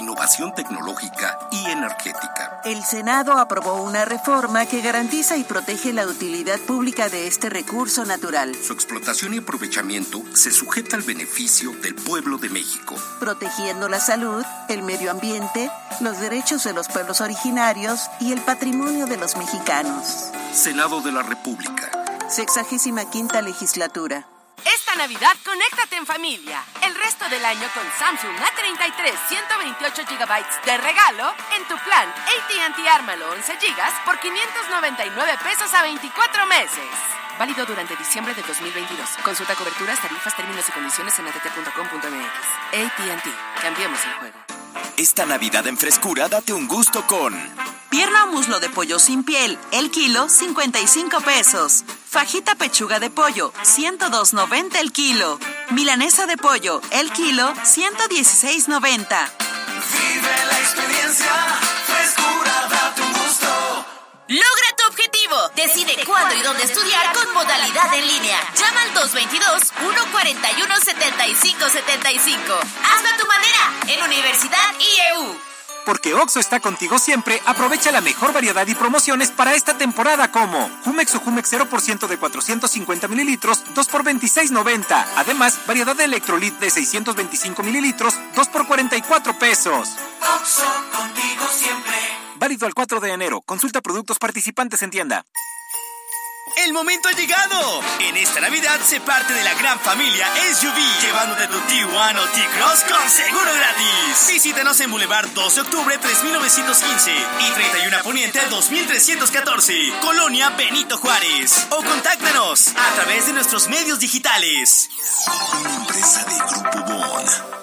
innovación tecnológica y energética. El Senado aprobó una reforma que garantiza y protege la utilidad pública de este recurso natural. Su explotación y aprovechamiento se sujeta al beneficio del pueblo de México. Protegiendo la salud, el medio ambiente, los derechos de los pueblos originarios y el patrimonio de los mexicanos. Senado de la República. Sexagésima quinta legislatura. Esta Navidad, conéctate en familia. El resto del año con Samsung A33 128 GB de regalo en tu plan AT&T Ármalo 11 GB por 599 pesos a 24 meses. Válido durante diciembre de 2022. Consulta coberturas, tarifas, términos y condiciones en att.com.mx. AT&T. Cambiemos el juego. Esta Navidad en frescura date un gusto con Pierna o muslo de pollo sin piel, el kilo 55 pesos. Fajita pechuga de pollo, 102.90 el kilo. Milanesa de pollo, el kilo 116.90. Vive la experiencia, frescura, date un gusto. Logra tu objetivo. Decide cuándo y dónde estudiar con modalidad en línea. Llama al 222-141-7575. Hazlo a tu manera en Universidad IEU. Porque OXO está contigo siempre, aprovecha la mejor variedad y promociones para esta temporada como Jumex o Jumex 0% de 450 mililitros, 2 por 26.90. Además, variedad de Electrolit de 625 mililitros, 2 por 44 pesos. OXO, contigo siempre. Válido al 4 de enero. Consulta productos participantes en tienda. El momento ha llegado. En esta Navidad se parte de la gran familia SUV, llevándote tu T1 o T-Cross con seguro gratis. Visítanos en Boulevard 12 de octubre 3915 y 31 Poniente 2314, Colonia Benito Juárez. O contáctanos a través de nuestros medios digitales. Una empresa de Grupo Bon.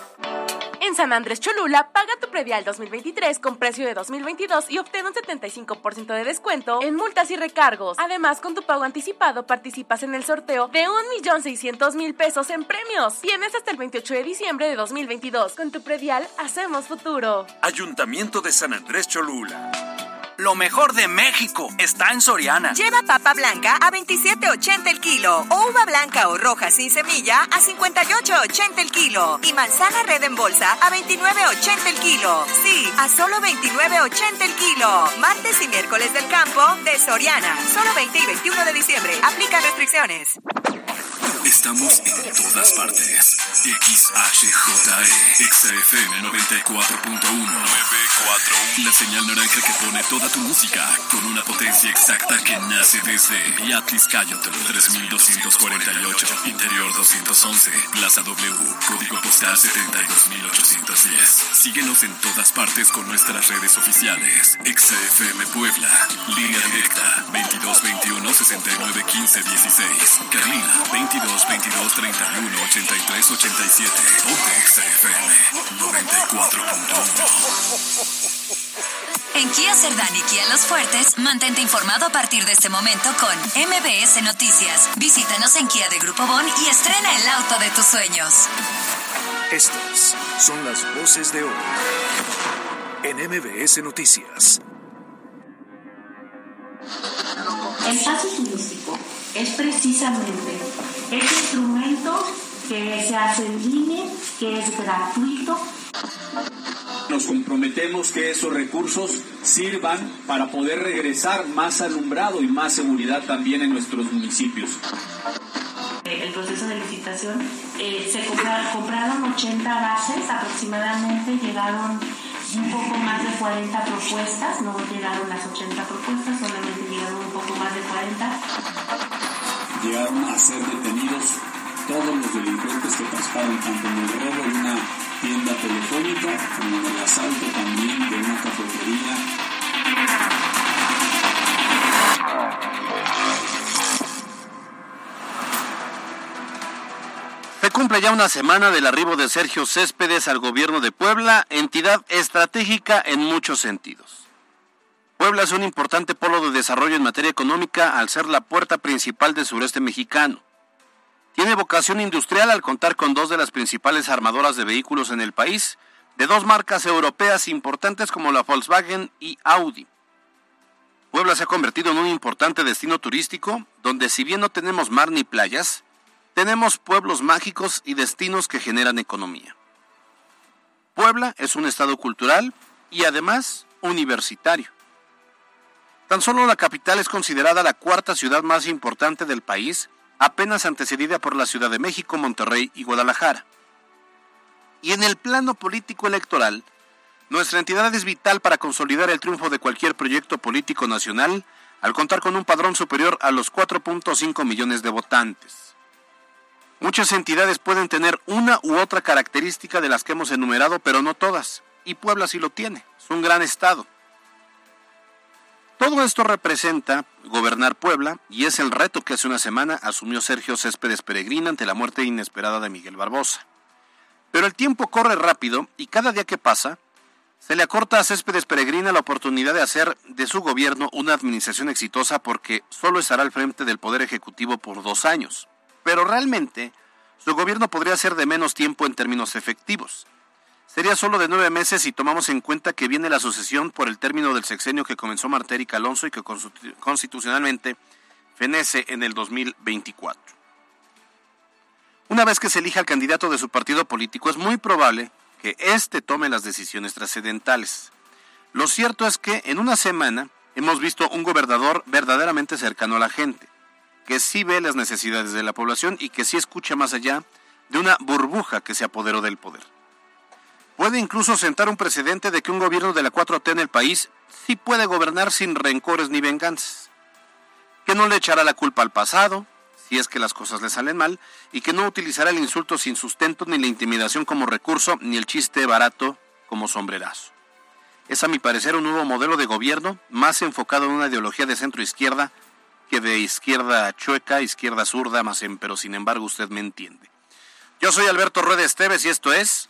En San Andrés Cholula, paga tu predial 2023 con precio de 2022 y obtén un 75% de descuento en multas y recargos. Además, con tu pago anticipado participas en el sorteo de 1.600.000 pesos en premios. Tienes hasta el 28 de diciembre de 2022. Con tu predial, hacemos futuro. Ayuntamiento de San Andrés Cholula. Lo mejor de México está en Soriana. Lleva papa blanca a 27.80 el kilo o uva blanca o roja sin semilla a 58.80 el kilo y manzana red en bolsa a 29.80 el kilo. Sí, a solo 29.80 el kilo. Martes y miércoles del campo de Soriana. Solo 20 y 21 de diciembre. Aplica restricciones. Estamos en todas partes. XHJE, XFM 94.1, 941. La señal naranja que pone toda tu música con una potencia exacta que nace desde Beatriz Cayotl 3248, Interior 211, Plaza W, Código Postal 72810. Síguenos en todas partes con nuestras redes oficiales. XFM Puebla, línea directa 2221 69 15 16. Carlina 22 22 31 83 87. Ponte XFM 94.1. En Kia Cerdán y Kia Los Fuertes, mantente informado a partir de este momento con MBS Noticias. Visítanos en Kia de Grupo Bon y estrena el auto de tus sueños. Estas son las voces de hoy en MBS Noticias. El pase turístico es precisamente ese instrumento que se hace en línea, que es gratuito. Nos comprometemos que esos recursos sirvan para poder regresar más alumbrado y más seguridad también en nuestros municipios. El proceso de licitación, eh, se compra- compraron 80 bases, aproximadamente llegaron un poco más de 40 propuestas, no llegaron las 80 propuestas, solamente llegaron un poco más de 40. Llegaron a ser detenidos todos los delincuentes que participaron tanto en el robo de una tienda telefónica como en el asalto también de una cafetería. Se cumple ya una semana del arribo de Sergio Céspedes al gobierno de Puebla, entidad estratégica en muchos sentidos. Puebla es un importante polo de desarrollo en materia económica al ser la puerta principal del sureste mexicano. Tiene vocación industrial al contar con dos de las principales armadoras de vehículos en el país, de dos marcas europeas importantes como la Volkswagen y Audi. Puebla se ha convertido en un importante destino turístico donde si bien no tenemos mar ni playas, tenemos pueblos mágicos y destinos que generan economía. Puebla es un estado cultural y además universitario. Tan solo la capital es considerada la cuarta ciudad más importante del país, apenas antecedida por la Ciudad de México, Monterrey y Guadalajara. Y en el plano político electoral, nuestra entidad es vital para consolidar el triunfo de cualquier proyecto político nacional al contar con un padrón superior a los 4.5 millones de votantes. Muchas entidades pueden tener una u otra característica de las que hemos enumerado, pero no todas. Y Puebla sí lo tiene. Es un gran estado. Todo esto representa gobernar Puebla y es el reto que hace una semana asumió Sergio Céspedes Peregrina ante la muerte inesperada de Miguel Barbosa. Pero el tiempo corre rápido y cada día que pasa, se le acorta a Céspedes Peregrina la oportunidad de hacer de su gobierno una administración exitosa porque solo estará al frente del Poder Ejecutivo por dos años. Pero realmente, su gobierno podría ser de menos tiempo en términos efectivos. Sería solo de nueve meses si tomamos en cuenta que viene la sucesión por el término del sexenio que comenzó Martérica Alonso y que constitucionalmente fenece en el 2024. Una vez que se elija el candidato de su partido político, es muy probable que éste tome las decisiones trascendentales. Lo cierto es que en una semana hemos visto un gobernador verdaderamente cercano a la gente, que sí ve las necesidades de la población y que sí escucha más allá de una burbuja que se apoderó del poder puede incluso sentar un precedente de que un gobierno de la 4T en el país sí puede gobernar sin rencores ni venganzas, que no le echará la culpa al pasado, si es que las cosas le salen mal, y que no utilizará el insulto sin sustento ni la intimidación como recurso, ni el chiste barato como sombrerazo. Es a mi parecer un nuevo modelo de gobierno más enfocado en una ideología de centro izquierda que de izquierda chueca, izquierda zurda, más en, pero sin embargo usted me entiende. Yo soy Alberto Rueda Esteves y esto es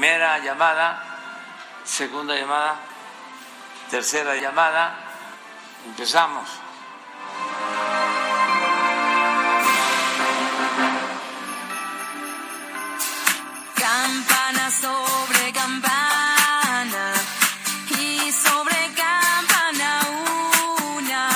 Primera llamada, segunda llamada, tercera llamada. Empezamos. Campana sobre campana y sobre campana una.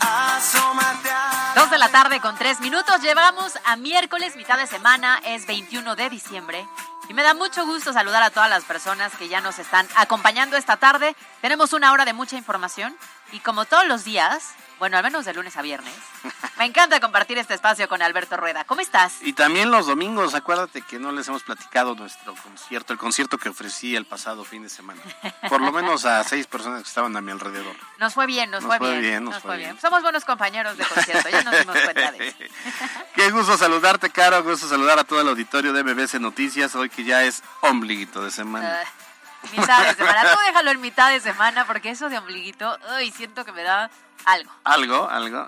Asómate Dos de la tarde con tres minutos. Llevamos a miércoles, mitad de semana, es 21 de diciembre. Y me da mucho gusto saludar a todas las personas que ya nos están acompañando esta tarde. Tenemos una hora de mucha información y como todos los días, bueno, al menos de lunes a viernes, me encanta compartir este espacio con Alberto Rueda. ¿Cómo estás? Y también los domingos, acuérdate que no les hemos platicado nuestro concierto, el concierto que ofrecí el pasado fin de semana. Por lo menos a seis personas que estaban a mi alrededor. Nos fue bien, nos, fue, bien. nos, fue bien. Somos buenos compañeros de concierto, ya nos dimos cuenta de eso. Qué gusto saludarte, Caro, gusto saludar a todo el auditorio de MBC Noticias, hoy que ya es ombliguito de semana. Uh, mitad de semana, tú déjalo en mitad de semana porque eso de ombliguito, uy, siento que me da algo. Algo, algo.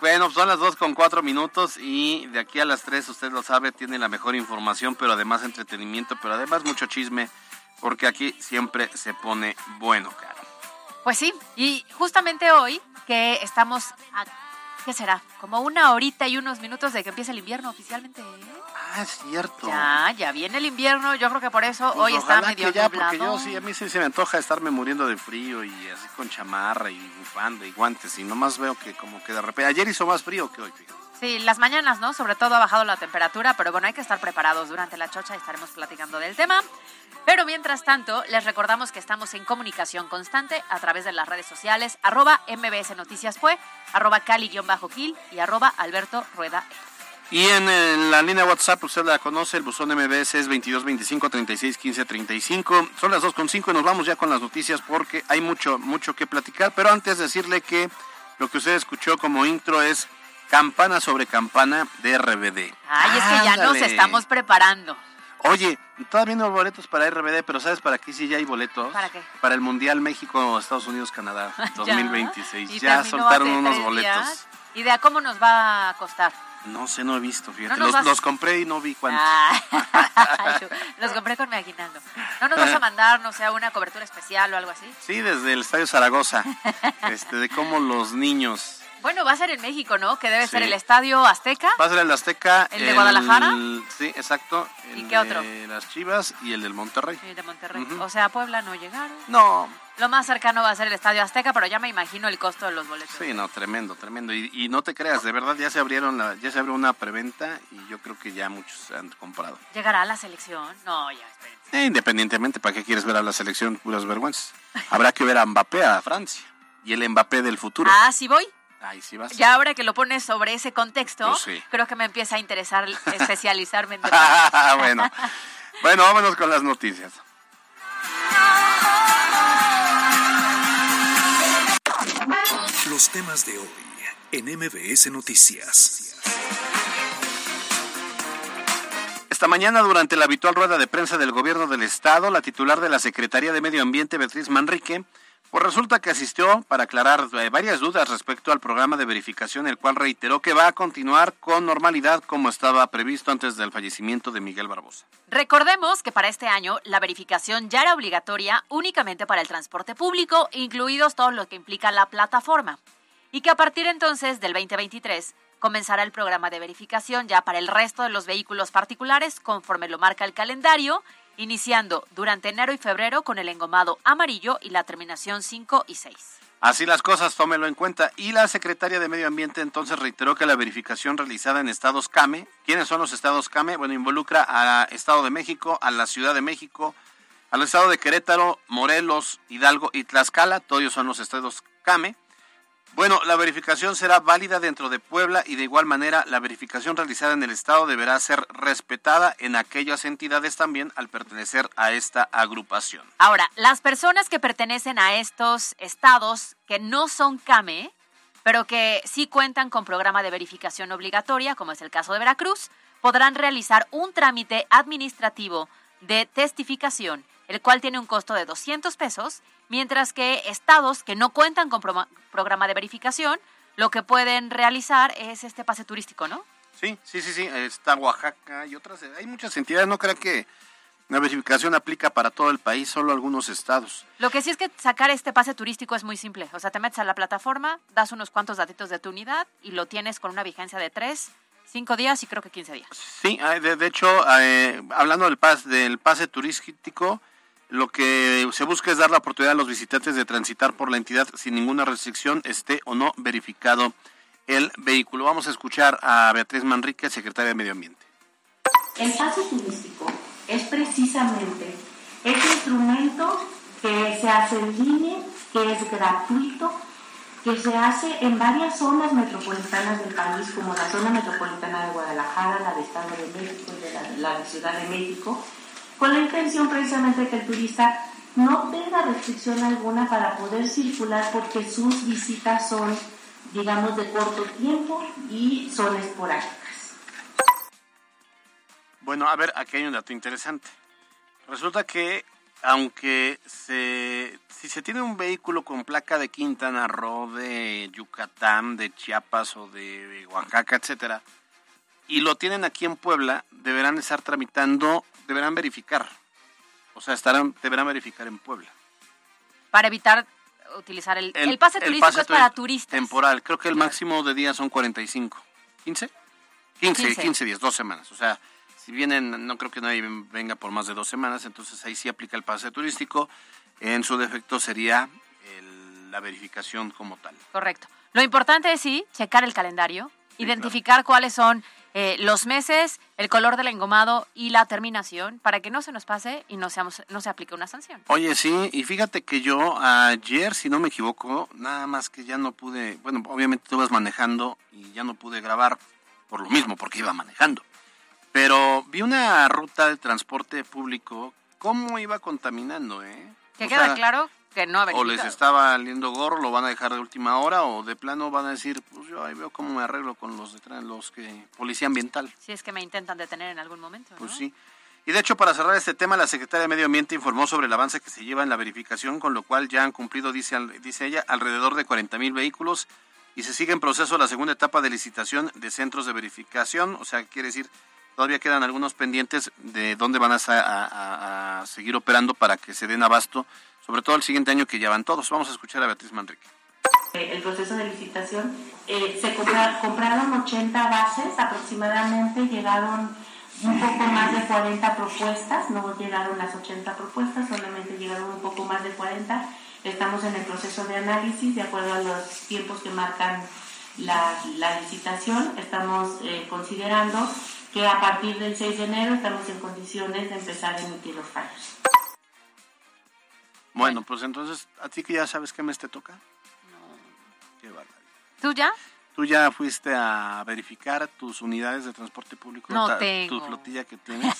Bueno, son las dos con cuatro minutos y de aquí a las tres, usted lo sabe, tiene la mejor información, pero además entretenimiento, pero además mucho chisme, porque aquí siempre se pone bueno, claro. Pues sí, y justamente hoy que estamos a ¿qué será? Como una horita y unos minutos de que empiece el invierno oficialmente. ¿eh? Ah, es cierto. Ya, ya viene el invierno. Yo creo que por eso pues hoy está medio que ya, Porque yo sí, a mí sí se me antoja estarme muriendo de frío y así con chamarra y bufanda y guantes. Y nomás veo que como que de repente... Ayer hizo más frío que hoy, fíjate. Sí, las mañanas, ¿no? Sobre todo ha bajado la temperatura, pero bueno, hay que estar preparados durante la chocha y estaremos platicando del tema. Pero mientras tanto, les recordamos que estamos en comunicación constante a través de las redes sociales, arroba MBS Noticias Fue, arroba Cali-Gil y arroba Alberto Rueda. Y en, la línea WhatsApp, usted la conoce, el buzón MBS es 2225 36 15 35. Son las 2.5 y nos vamos ya con las noticias porque hay mucho, mucho que platicar. Pero antes decirle que lo que usted escuchó como intro es campana sobre campana de RBD. Ay, es que ya nos estamos preparando. Oye, todavía no hay boletos para RBD, pero ¿sabes para qué sí ya hay boletos? ¿Para qué? Para el Mundial México, Estados Unidos, Canadá, 2026. ¿Ya? soltaron unos boletos. ¿Y de a cómo nos va a costar? No sé, no he visto, fíjate. No nos los, vas- los compré y no vi cuántos. Ah, los compré con mi aguinaldo. ¿No nos vas a mandar, no sé, una cobertura especial o algo así? Sí, desde el Estadio Zaragoza. este, de cómo los niños. Bueno, va a ser en México, ¿no? Que debe ser Sí. el Estadio Azteca. Va a ser el Azteca. ¿El de Guadalajara? Sí, exacto. El ¿Y qué otro? De las Chivas y el del Monterrey. Sí, de Monterrey. Ujú. O sea, Puebla no llegaron. No, Lo más cercano va a ser el Estadio Azteca, pero ya me imagino el costo de los boletos. sí, no, tremendo, tremendo. Y, y no te creas, de verdad ya se abrieron, la- ya se abrió una preventa y yo creo que ya muchos se han comprado. ¿Llegará a la selección? No, ya, esperen. Eh, independientemente, ¿para qué quieres ver a la selección puras vergüenzas? Habrá que ver a Mbappé a Francia y el Mbappé del futuro. Ah, sí voy. Ahí sí vas. Ya ahora que lo pones sobre ese contexto, Pues sí. creo que me empieza a interesar especializarme en bueno, bueno, vámonos con las noticias. Los temas de hoy en MBS Noticias. Esta mañana, durante la habitual rueda de prensa del gobierno del estado, la titular de la Secretaría de Medio Ambiente, Beatriz Manrique, pues resulta que asistió para aclarar eh, varias dudas respecto al programa de verificación, el cual reiteró que va a continuar con normalidad como estaba previsto antes del fallecimiento de Miguel Barbosa. Recordemos que para este año la verificación ya era obligatoria únicamente para el transporte público, incluidos todo lo que implica la plataforma, y que a partir entonces del 2023 comenzará el programa de verificación ya para el resto de los vehículos particulares conforme lo marca el calendario, iniciando durante enero y febrero con el engomado amarillo y la terminación 5 y 6. Así las cosas, tómelo en cuenta. Y la secretaria de Medio Ambiente entonces reiteró que la verificación realizada en estados CAME, ¿quiénes son los estados CAME? Bueno, involucra a Estado de México, a la Ciudad de México, al Estado de Querétaro, Morelos, Hidalgo y Tlaxcala, todos ellos son los estados CAME. Bueno, la verificación será válida dentro de Puebla y de igual manera la verificación realizada en el estado deberá ser respetada en aquellas entidades también al pertenecer a esta agrupación. Ahora, las personas que pertenecen a estos estados que no son CAME, pero que sí cuentan con programa de verificación obligatoria, como es el caso de Veracruz, podrán realizar un trámite administrativo de testificación, el cual tiene un costo de 200 pesos, mientras que estados que no cuentan con pro- programa de verificación, lo que pueden realizar es este pase turístico, ¿no? Sí, sí, sí, sí, está Oaxaca y otras, hay muchas entidades, no creo que la verificación aplica para todo el país, solo algunos estados. Lo que sí es que sacar este pase turístico es muy simple. O sea, te metes a la plataforma, das unos cuantos datitos de tu unidad y lo tienes con una vigencia de 3, 5 días y creo que 15 días. Sí, ah, de, de hecho, eh, hablando del, pas, del pase turístico, lo que se busca es dar la oportunidad a los visitantes de transitar por la entidad sin ninguna restricción, esté o no verificado el vehículo. Vamos a escuchar a Beatriz Manrique, secretaria de Medio Ambiente. El pase turístico es precisamente ese instrumento que se hace en línea, que es gratuito, que se hace en varias zonas metropolitanas del país, como la zona metropolitana de Guadalajara, la de Estado de México de la de Ciudad de México, con la intención precisamente que el turista no tenga restricción alguna para poder circular porque sus visitas son, digamos, de corto tiempo y son esporádicas. Bueno, a ver, aquí hay un dato interesante. Resulta que aunque se, si se tiene un vehículo con placa de Quintana Roo, de Yucatán, de Chiapas o de Oaxaca, etcétera, y lo tienen aquí en Puebla, deberán estar tramitando, deberán verificar. O sea, estarán, deberán verificar en Puebla. Para evitar utilizar el, el, pase el turístico pase es para turi- turistas. Temporal. Creo que el máximo de días son 45. ¿15? 15, 15, 15. días, dos semanas. O sea, si vienen, no creo que nadie venga por más de dos semanas, entonces ahí sí aplica el pase turístico. En su defecto sería el- la verificación como tal. Correcto. Lo importante es sí, checar el calendario, identificar cuáles son eh, los meses, el color del engomado y la terminación para que no se nos pase y no, seamos, no se aplique una sanción. Oye, sí, y fíjate que yo ayer, si no me equivoco, nada más que ya no pude, bueno, obviamente tú vas manejando y ya no pude grabar por lo mismo, porque iba manejando. Pero vi una ruta de transporte público, cómo iba contaminando, ¿eh? Que O queda sea, claro que no ha O les estaba valiendo gorro, lo van a dejar de última hora, o de plano van a decir, pues yo ahí veo cómo me arreglo con los de los que policía ambiental. Si es que me intentan detener en algún momento. Pues ¿no? sí. Y de hecho, para cerrar este tema, la secretaria de Medio Ambiente informó sobre el avance que se lleva en la verificación, con lo cual ya han cumplido, dice, ella, alrededor de 40 mil vehículos y se sigue en proceso la segunda etapa de licitación de centros de verificación, o sea, quiere decir, todavía quedan algunos pendientes de dónde van a- a seguir operando para que se den abasto, sobre todo el siguiente año que ya van todos. Vamos a escuchar a Beatriz Manrique. El proceso de licitación. Eh, se compra- compraron 80 bases aproximadamente, llegaron un poco más de 40 propuestas, no llegaron las 80 propuestas, solamente llegaron un poco más de 40. Estamos en el proceso de análisis de acuerdo a los tiempos que marcan la, la licitación. Estamos eh, considerando que a partir del 6 de enero estamos en condiciones de empezar a emitir los fallos. Bueno, pues entonces, ¿a ti que ya sabes qué mes te toca? Qué bárbaro. ¿Tú ya? ¿Tú ya fuiste a verificar tus unidades de transporte público? No Ta- tengo. Tu flotilla que tienes.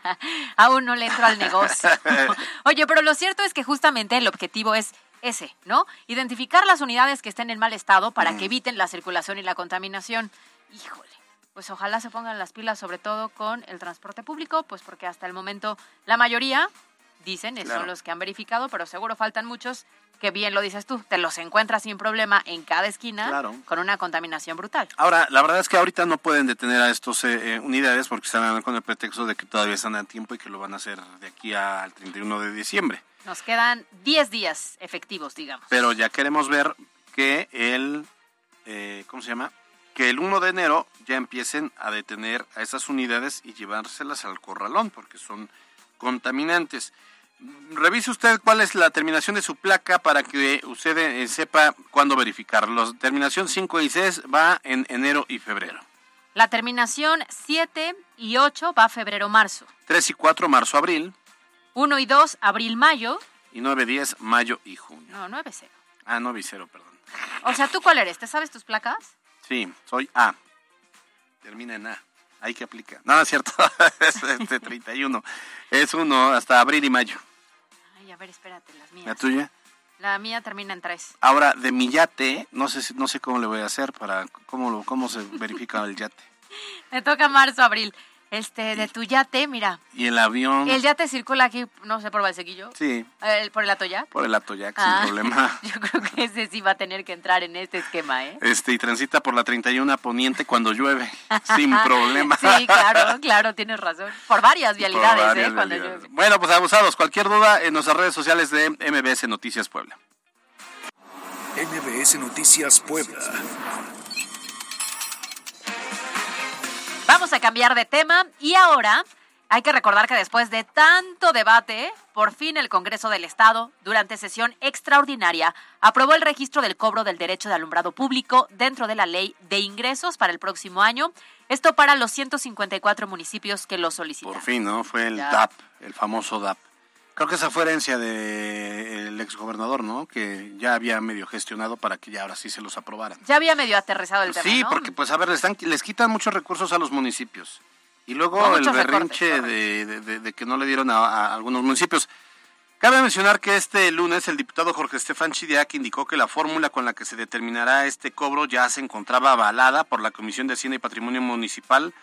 Aún no le entro al negocio. Oye, pero lo cierto es que justamente el objetivo es ese, ¿no? Identificar las unidades que estén en mal estado para que eviten la circulación y la contaminación. Híjole, pues ojalá se pongan las pilas sobre todo con el transporte público, pues porque hasta el momento la mayoría dicen, Claro. son los que han verificado, pero seguro faltan muchos que bien lo dices tú, te los encuentras sin problema en cada esquina Claro. con una contaminación brutal. Ahora, la verdad es que ahorita no pueden detener a estos eh, eh, unidades porque están con el pretexto de que todavía están a tiempo y que lo van a hacer de aquí al 31 de diciembre. Nos quedan 10 días efectivos, digamos. Pero ya queremos ver que el, eh, ¿cómo se llama? Que el 1 de enero ya empiecen a detener a esas unidades y llevárselas al corralón porque son contaminantes. Revise usted cuál es la terminación de su placa para que usted eh, sepa cuándo verificar. La terminación 5 y 6 va en enero y febrero. La terminación 7 y 8 va febrero-marzo. 3 y 4, marzo, abril. 1 y 2, abril-mayo. Y 9, 10, mayo y junio. No, 9 0. Ah, 9 y 0, perdón. O sea, ¿tú cuál eres? ¿Te sabes tus placas? Sí, soy A. Termina en A. Ahí que aplica. No, es cierto. es este 31. Es uno hasta abril y mayo. A ver, espérate, las mías. ¿La tuya? La mía termina en 3. Ahora, de mi yate, no sé, no sé cómo le voy a hacer para cómo, lo- cómo se verifica el yate. Me toca marzo-abril. Este, de tu yate, mira. Y el avión. El yate circula aquí, no sé, por Valsequillo. Sí, El- ¿Por el Atoyac? por el Atoyac, Ah, sin problema. Yo creo que ese sí va a tener que entrar en este esquema, ¿eh? Este, y transita por la 31 poniente cuando llueve, sin problema. Sí, claro, claro, tienes razón. Por varias Por vialidades, varias ¿eh? Cuando vialidades. llueve. Bueno, pues abusados. Cualquier duda en nuestras redes sociales de MBS Noticias Puebla. MBS Noticias Puebla. Vamos a cambiar de tema y ahora hay que recordar que después de tanto debate, por fin el Congreso del Estado, durante sesión extraordinaria, aprobó el registro del cobro del derecho de alumbrado público dentro de la ley de ingresos para el próximo año. Esto para los 154 municipios que lo solicitan. Por fin, ¿no? Fue el Ya. DAP, el famoso DAP. Creo que esa fue herencia del exgobernador, ¿no? Que ya había medio gestionado para que ya ahora sí se los aprobaran. Ya había medio aterrizado el tema, Sí, ¿no? porque pues a ver, les, están- les quitan muchos recursos a los municipios. Y luego el berrinche recortes, de, de- de- de que no le dieron a, a algunos municipios. Cabe mencionar que este lunes el diputado Jorge Estefan Chidiac indicó que la fórmula con la que se determinará este cobro ya se encontraba avalada por la Comisión de Hacienda y Patrimonio Municipal,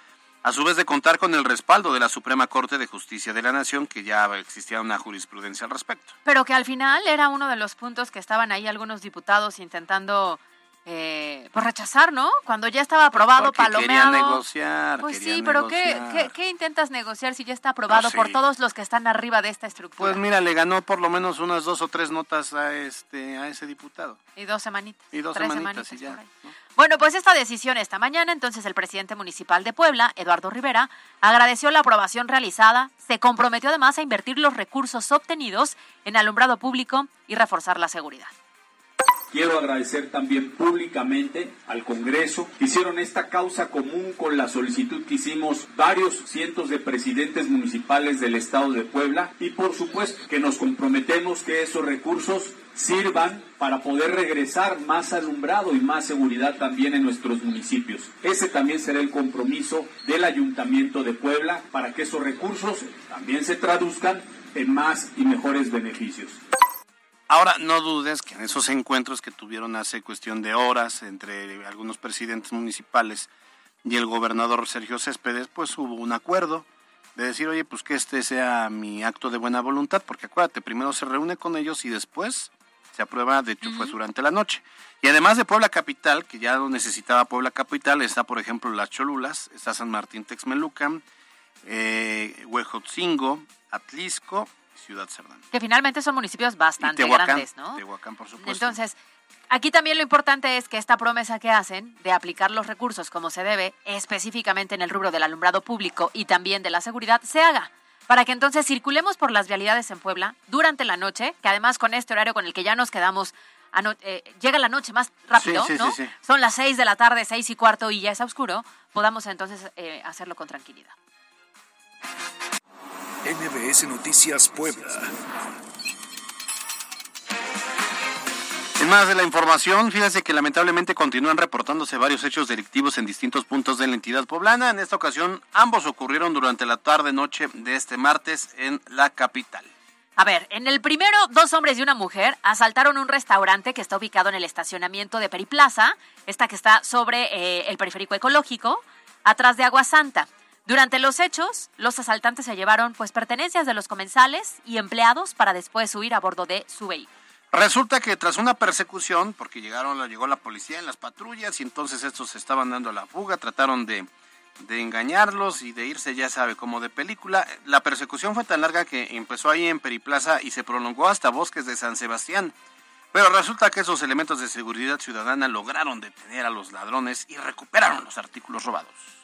a su vez de contar con el respaldo de la Suprema Corte de Justicia de la Nación, que ya existía una jurisprudencia al respecto. Pero que al final era uno de los puntos que estaban ahí algunos diputados intentando eh, pues rechazar, ¿no? Cuando ya estaba aprobado, Porque palomeado. negociar, Pues sí, pero ¿qué, qué, qué intentas negociar si ya está aprobado Pues sí. por todos los que están arriba de esta estructura? Pues mira, le ganó por lo menos unas dos o tres notas a este a ese diputado. y dos semanitas. Y dos tres semanitas y ya. Bueno, pues esta decisión esta mañana, entonces el presidente municipal de Puebla, Eduardo Rivera, agradeció la aprobación realizada, se comprometió además a invertir los recursos obtenidos en alumbrado público y reforzar la seguridad. Quiero agradecer también públicamente al Congreso. Hicieron esta causa común con la solicitud que hicimos varios cientos de presidentes municipales del estado de Puebla y por supuesto que nos comprometemos que esos recursos sirvan para poder regresar más alumbrado y más seguridad también en nuestros municipios. Ese también será el compromiso del Ayuntamiento de Puebla para que esos recursos también se traduzcan en más y mejores beneficios. Ahora, no dudes que en esos encuentros que tuvieron hace cuestión de horas entre algunos presidentes municipales y el gobernador Sergio Céspedes, pues hubo un acuerdo de decir, oye, pues que este sea mi acto de buena voluntad, porque acuérdate, primero se reúne con ellos y después se aprueba, de hecho fue durante la noche. Y además de Puebla Capital, que ya lo necesitaba Puebla Capital, está por ejemplo Las Cholulas, está San Martín Texmelucan, eh, Huejotzingo, Atlisco Ciudad Cerdán. Que finalmente son municipios bastante Tehuacán, grandes, ¿no? Tehuacán, por supuesto. Entonces, aquí también lo importante es que esta promesa que hacen de aplicar los recursos como se debe, específicamente en el rubro del alumbrado público y también de la seguridad, se haga. Para que entonces circulemos por las vialidades en Puebla durante la noche, que además con este horario con el que ya nos quedamos, eh, llega la noche más rápido, Sí, sí, ¿no? sí, sí. Son las seis de la tarde, seis y cuarto y ya es oscuro, podamos entonces eh, hacerlo con tranquilidad. MBS Noticias Puebla. En más de la información, fíjense que lamentablemente continúan reportándose varios hechos delictivos en distintos puntos de la entidad poblana. En esta ocasión, ambos ocurrieron durante la tarde-noche de este martes en la capital. A ver, en el primero, dos hombres y una mujer asaltaron un restaurante que está ubicado en el estacionamiento de Periplaza, esta que está sobre eh, el periférico ecológico, atrás de Agua Santa. Durante los hechos, los asaltantes se llevaron pues pertenencias de los comensales y empleados para después huir a bordo de su vehículo. Resulta que tras una persecución, porque llegaron, llegó la policía en las patrullas y entonces estos se estaban dando la fuga, trataron de, de engañarlos y de irse, ya sabe, como de película. La persecución fue tan larga que empezó ahí en Periplaza y se prolongó hasta Bosques de San Sebastián. Pero resulta que esos elementos de seguridad ciudadana lograron detener a los ladrones y recuperaron los artículos robados.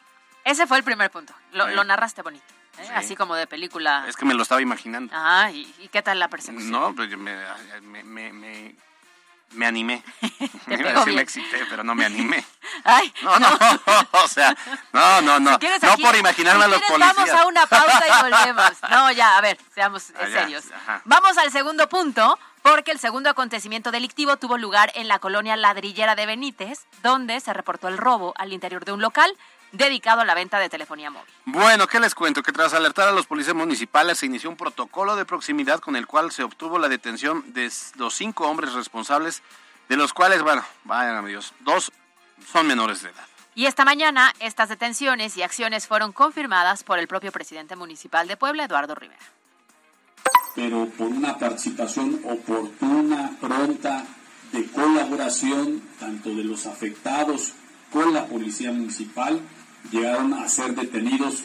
Ese fue el primer punto. Lo, Sí. lo narraste bonito, ¿eh? Sí. así como de película. Es que me lo estaba imaginando. Ah, ¿y, y qué tal la persecución? No, pues yo me, me, me, me, me animé. Iba a decir me excité, pero no me animé. Ay, No, no, o sea, no, no, no. Si no aquí- por imaginarme si a los policías. Vamos a una pausa y volvemos. No, ya, a ver, seamos eh, Ah, serios. Vamos al segundo punto, porque el segundo acontecimiento delictivo tuvo lugar en la colonia ladrillera de Benítez, donde se reportó el robo al interior de un local dedicado a la venta de telefonía móvil. Bueno, ¿qué les cuento? Que tras alertar a los policías municipales se inició un protocolo de proximidad con el cual se obtuvo la detención de los cinco hombres responsables, de los cuales, bueno, vayan amigos, dos son menores de edad. Y esta mañana, estas detenciones y acciones fueron confirmadas por el propio presidente municipal de Puebla, Eduardo Rivera. pero por una participación oportuna, pronta, de colaboración tanto de los afectados con la policía municipal, llegaron a ser detenidos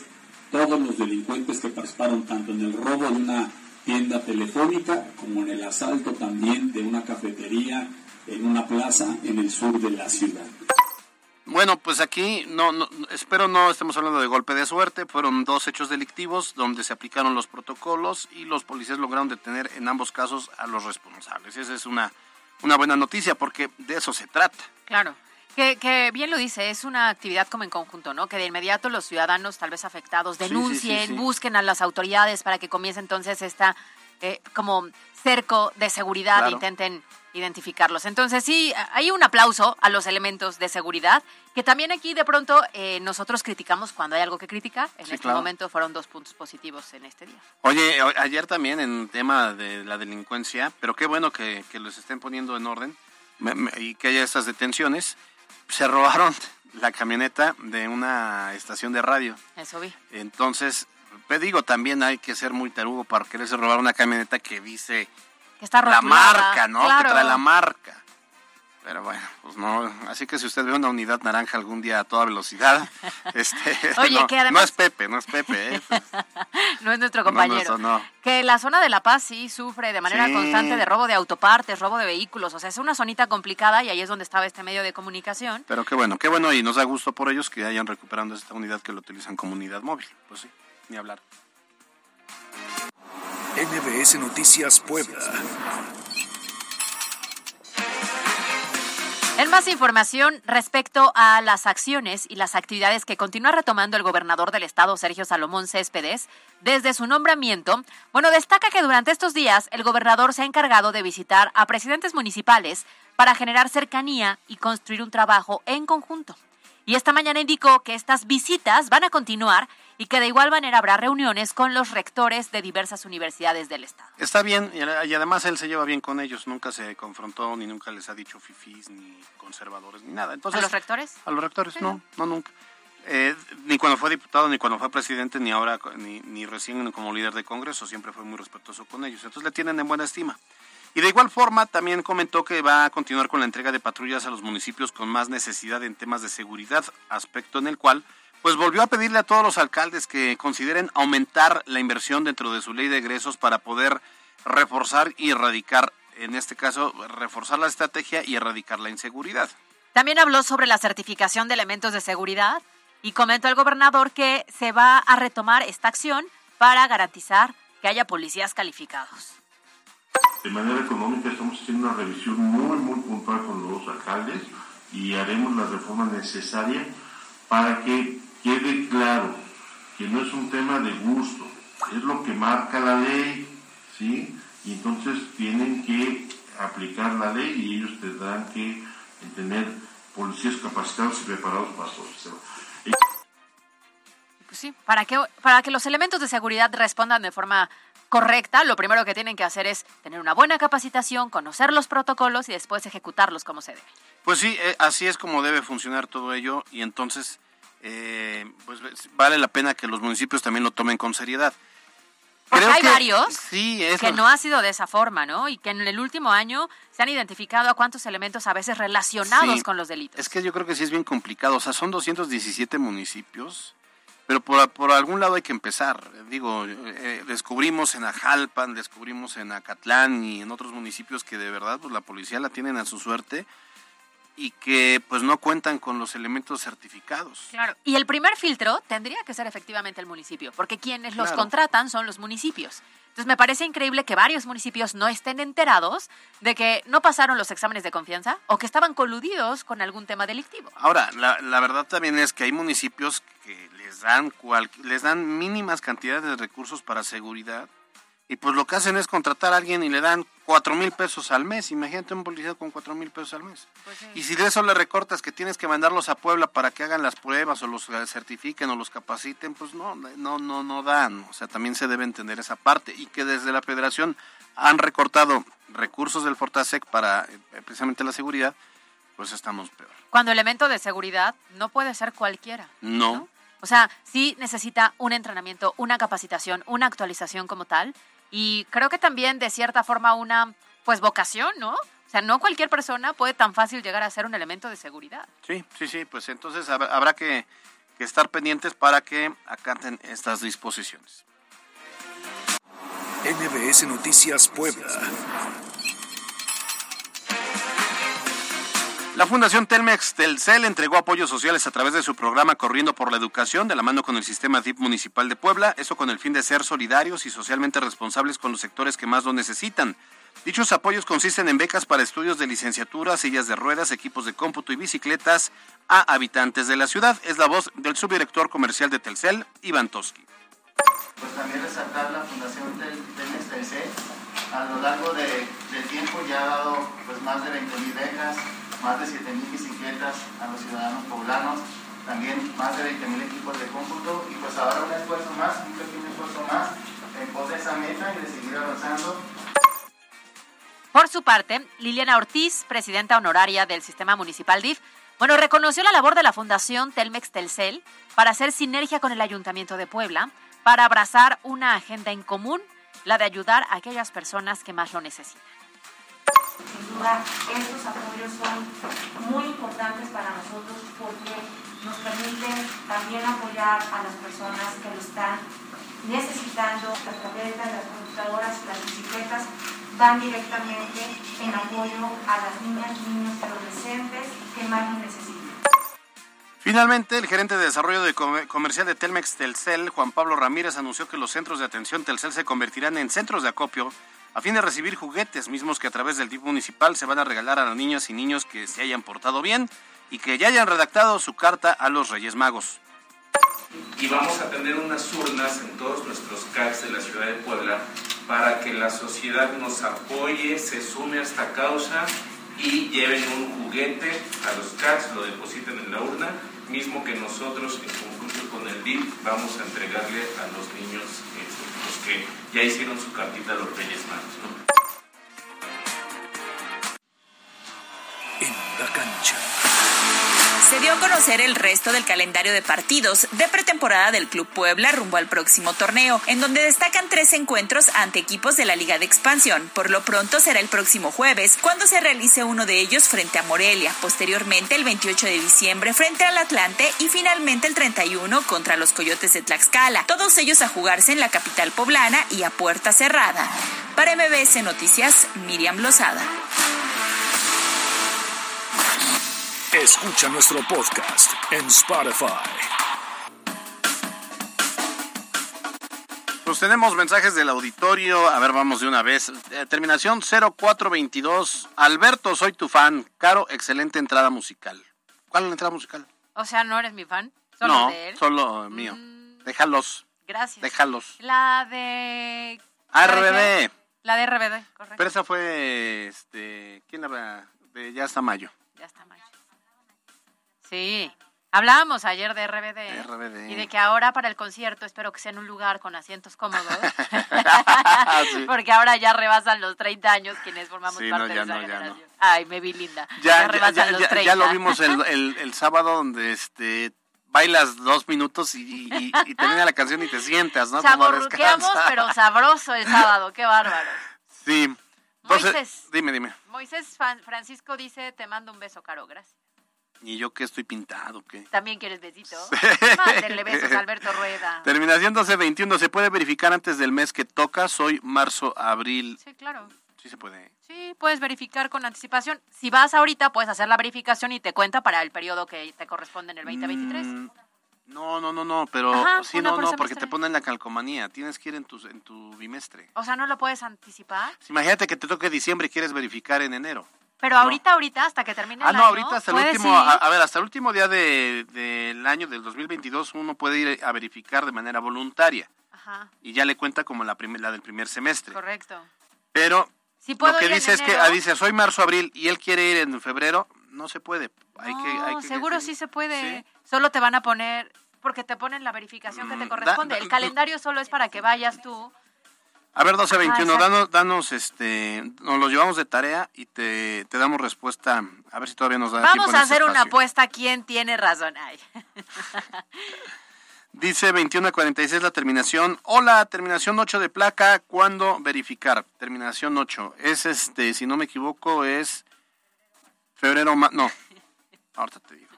todos los delincuentes que participaron tanto en el robo de una tienda telefónica como en el asalto también de una cafetería en una plaza en el sur de la ciudad. Bueno, pues aquí no, no, espero no estemos hablando de golpe de suerte. Fueron dos hechos delictivos donde se aplicaron los protocolos y los policías lograron detener en ambos casos a los responsables. Esa es una, una buena noticia porque de eso se trata. Claro. Que, que bien lo dice, es una actividad como en conjunto, ¿no? Que de inmediato los ciudadanos tal vez afectados Sí, sí, sí, denuncien, sí. busquen a las autoridades para que comience entonces esta eh, como cerco de seguridad Claro. e intenten identificarlos. Entonces sí, hay un aplauso a los elementos de seguridad, que también aquí de pronto eh, nosotros criticamos cuando hay algo que criticar. En Sí, este claro. momento fueron dos puntos positivos en este día. Oye, ayer también en tema de la delincuencia, pero qué bueno que, que los estén poniendo en orden me- me- y que haya estas detenciones. Se robaron la camioneta de una estación de radio. Eso vi. Entonces, te digo, también hay que ser muy tarugo para quererse robar una camioneta que dice Que está la marca, ¿no? Claro. Que trae la marca. Pero bueno, pues no. Así que si usted ve una unidad naranja algún día a toda velocidad, este, Oye, no, que además- no es Pepe, no es Pepe, ¿eh? no es nuestro No, no, compañero. eso no. Que la zona de La Paz sí sufre de manera Sí. constante de robo de autopartes, robo de vehículos. O sea, es una zonita complicada y ahí es donde estaba este medio de comunicación. Pero qué bueno, qué bueno y nos da gusto por ellos que hayan recuperando esta unidad que lo utilizan como unidad móvil. Pues sí, ni hablar. MBS Noticias Puebla. En más información respecto a las acciones y las actividades que continúa retomando el gobernador del estado, Sergio Salomón Céspedes, desde su nombramiento, bueno, destaca que durante estos días el gobernador se ha encargado de visitar a presidentes municipales para generar cercanía y construir un trabajo en conjunto. Y esta mañana indicó que estas visitas van a continuar y que de igual manera habrá reuniones con los rectores de diversas universidades del estado. Está bien y además él se lleva bien con ellos, nunca se confrontó ni nunca les ha dicho fifís ni conservadores ni nada. Entonces, ¿A los rectores? A los rectores, no, no nunca. Eh, ni cuando fue diputado, ni cuando fue presidente, ni ahora, ni, ni recién como líder de Congreso, siempre fue muy respetuoso con ellos. Entonces le tienen en buena estima. Y de igual forma también comentó que va a continuar con la entrega de patrullas a los municipios con más necesidad en temas de seguridad, aspecto en el cual pues volvió a pedirle a todos los alcaldes que consideren aumentar la inversión dentro de su ley de egresos para poder reforzar y erradicar, en este caso, reforzar la estrategia y erradicar la inseguridad. También habló sobre la certificación de elementos de seguridad y comentó al gobernador que se va a retomar esta acción para garantizar que haya policías calificados. De manera económica estamos haciendo una revisión muy, muy puntual con los alcaldes y haremos la reforma necesaria para que quede claro que no es un tema de gusto, es lo que marca la ley, ¿sí? Y entonces tienen que aplicar la ley y ellos tendrán que tener policías capacitados y preparados para todo el sistema. Pues sí, para que, para que los elementos de seguridad respondan de forma correcta, lo primero que tienen que hacer es tener una buena capacitación, conocer los protocolos y después ejecutarlos como se debe. Pues sí, eh, así es como debe funcionar todo ello y entonces eh, pues vale la pena que los municipios también lo tomen con seriedad. Porque Creo hay que- varios sí, que no ha sido de esa forma, ¿no? Y que en el último año se han identificado a cuántos elementos a veces relacionados Sí, con los delitos. Es que yo creo que sí es bien complicado. O sea, son 217 municipios, pero por, por algún lado hay que empezar. Digo, eh, descubrimos en Ajalpan, descubrimos en Acatlán y en otros municipios que de verdad pues, la policía la tienen a su suerte y que pues no cuentan con los elementos certificados. Claro. Y el primer filtro tendría que ser efectivamente el municipio, porque quienes los Claro. contratan son los municipios. Entonces me parece increíble que varios municipios no estén enterados de que no pasaron los exámenes de confianza o que estaban coludidos con algún tema delictivo. Ahora, la, la verdad también es que hay municipios que les dan cual- les dan mínimas cantidades de recursos para seguridad y pues lo que hacen es contratar a alguien y le dan cuatro mil pesos al mes. Imagínate un policía con cuatro mil pesos al mes. Y si de eso le recortas que tienes que mandarlos a Puebla para que hagan las pruebas o los certifiquen o los capaciten, pues no, no, no, no dan. O sea, también se debe entender esa parte y que desde la Federación han recortado recursos del Fortasec para eh, precisamente la seguridad, pues estamos peor. Cuando elemento de seguridad no puede ser cualquiera. No. O sea, sí necesita un entrenamiento, una capacitación, una actualización como tal. Y creo que también de cierta forma una, pues, vocación, ¿no? O sea, no cualquier persona puede tan fácil llegar a ser un elemento de seguridad. Sí, sí, sí, pues entonces habrá, que, que estar pendientes para que acaten estas disposiciones. MBS Noticias Puebla. La Fundación Telmex Telcel entregó apoyos sociales a través de su programa Corriendo por la Educación, de la mano con el sistema DIP municipal de Puebla, eso con el fin de ser solidarios y socialmente responsables con los sectores que más lo necesitan. Dichos apoyos consisten en becas para estudios de licenciatura, sillas de ruedas, equipos de cómputo y bicicletas a habitantes de la ciudad. Es la voz del subdirector comercial de Telcel, Iván Toski. Pues también resaltar la Fundación Telmex Telcel. A lo largo de- del tiempo ya ha dado pues, más de 20.000 becas, más de 7.000 bicicletas a los ciudadanos poblanos, también más de 20.000 equipos de cómputo y pues ahora un esfuerzo más, un pequeño esfuerzo más en pos de esa meta y de seguir avanzando Por su parte, Liliana Ortiz, presidenta honoraria del Sistema Municipal DIF, bueno, reconoció la labor de la Fundación Telmex Telcel para hacer sinergia con el Ayuntamiento de Puebla, para abrazar una agenda en común, la de ayudar a aquellas personas que más lo necesitan. Estos apoyos son muy importantes para nosotros porque nos permiten también apoyar a las personas que lo están necesitando. Las tabletas, las computadoras, las bicicletas van directamente en apoyo a las niñas, niños y adolescentes que más lo necesitan. Finalmente, el gerente de desarrollo de comer- comercial de Telmex Telcel, Juan Pablo Ramírez, anunció que los centros de atención Telcel se convertirán en centros de acopio a fin de recibir juguetes mismos que a través del DIF municipal se van a regalar a las niñas y niños que se hayan portado bien y que ya hayan redactado su carta a los Reyes Magos. y vamos a tener unas urnas en todos nuestros CACs de la ciudad de Puebla para que la sociedad nos apoye, se sume a esta causa y lleven un juguete a los CACs, lo depositen en la urna, mismo que nosotros en con el DIP vamos a entregarle a los niños, eh, los que ya hicieron su cartita a los Reyes Magos. En la cancha. Se dio a conocer el resto del calendario de partidos de pretemporada del Club Puebla rumbo al próximo torneo, en donde destacan tres encuentros ante equipos de la Liga de Expansión. Por lo pronto será el próximo jueves, cuando se realice uno de ellos frente a Morelia, posteriormente el 28 de diciembre frente al Atlante y finalmente el 31 contra los Coyotes de Tlaxcala, todos ellos a jugarse en la capital poblana y a puerta cerrada. Para MBS Noticias, Miriam Lozada. Escucha nuestro podcast en Spotify. Pues tenemos mensajes del auditorio. A ver, vamos de una vez. Eh, terminación 0422. Alberto, soy tu fan. Caro, excelente entrada musical. ¿Cuál es la entrada musical? O sea, ¿no eres mi fan? ¿Solo no, de él? solo mío. Déjalos. Gracias. Déjalos. La de... RBD. La de RBD, correcto. Pero esa fue, este, ¿quién la de Ya está mayo. Ya está mayo. Sí. Hablábamos ayer de RBD, RBD. y de que ahora para el concierto espero que sea en un lugar con asientos cómodos. Sí. Porque ahora ya rebasan los 30 años quienes formamos Sí, parte no, de esa no. Ay, me vi linda. Ya, ya, rebasan ya, los ya- 30. ya lo vimos el, el, el sábado donde este bailas dos minutos y, y- y termina la canción y te sientas, ¿no? Descansar. pero sabroso el sábado. Qué bárbaro. Sí. Entonces, Moisés. dime, dime. Moisés Francisco dice, te mando un beso, Caro, gracias. ¿Y yo qué estoy pintado? ¿Qué? ¿También quieres besito? Mándenle besos a Alberto Rueda. Terminación 1221. ¿Se puede verificar antes del mes que toca? Soy marzo, abril. Sí, claro. Sí se puede. Sí, puedes verificar con anticipación. Si vas ahorita, puedes hacer la verificación y te cuenta para el periodo que te corresponde en el 2023. Mm, No, no, no, no, pero Ajá, sí, no, por no, porque te ponen la calcomanía. Tienes que ir en tu, en tu bimestre. O sea, ¿no lo puedes anticipar? Imagínate que te toque diciembre y quieres verificar en enero. Pero ahorita, ahorita, hasta que termine el Ah, no, año, ahorita hasta el último, ir. a, a ver, hasta el último día de- del año del 2022 uno puede ir a verificar de manera voluntaria Ajá, y ya le cuenta como la, primer- la del primer semestre. correcto. Pero Si puedo lo que dice es que ah, dice soy marzo, abril y él quiere ir en febrero, no se puede. Hay que, hay No, que- seguro sí se puede. Solo te van a poner, porque te ponen la verificación que te Mm, corresponde. da- El calendario solo es para que vayas tú. A ver, 1221, Ajá, danos, danos, este, nos lo llevamos de tarea y te, te damos respuesta. A ver si todavía nos da Vamos a hacer una apuesta. ¿Quién tiene razón? Ay. Dice 21 a 46 la terminación. Hola, terminación 8 de placa. ¿Cuándo verificar? Terminación 8. Es este, si no me equivoco, es febrero, ma- no. Ahorita te digo.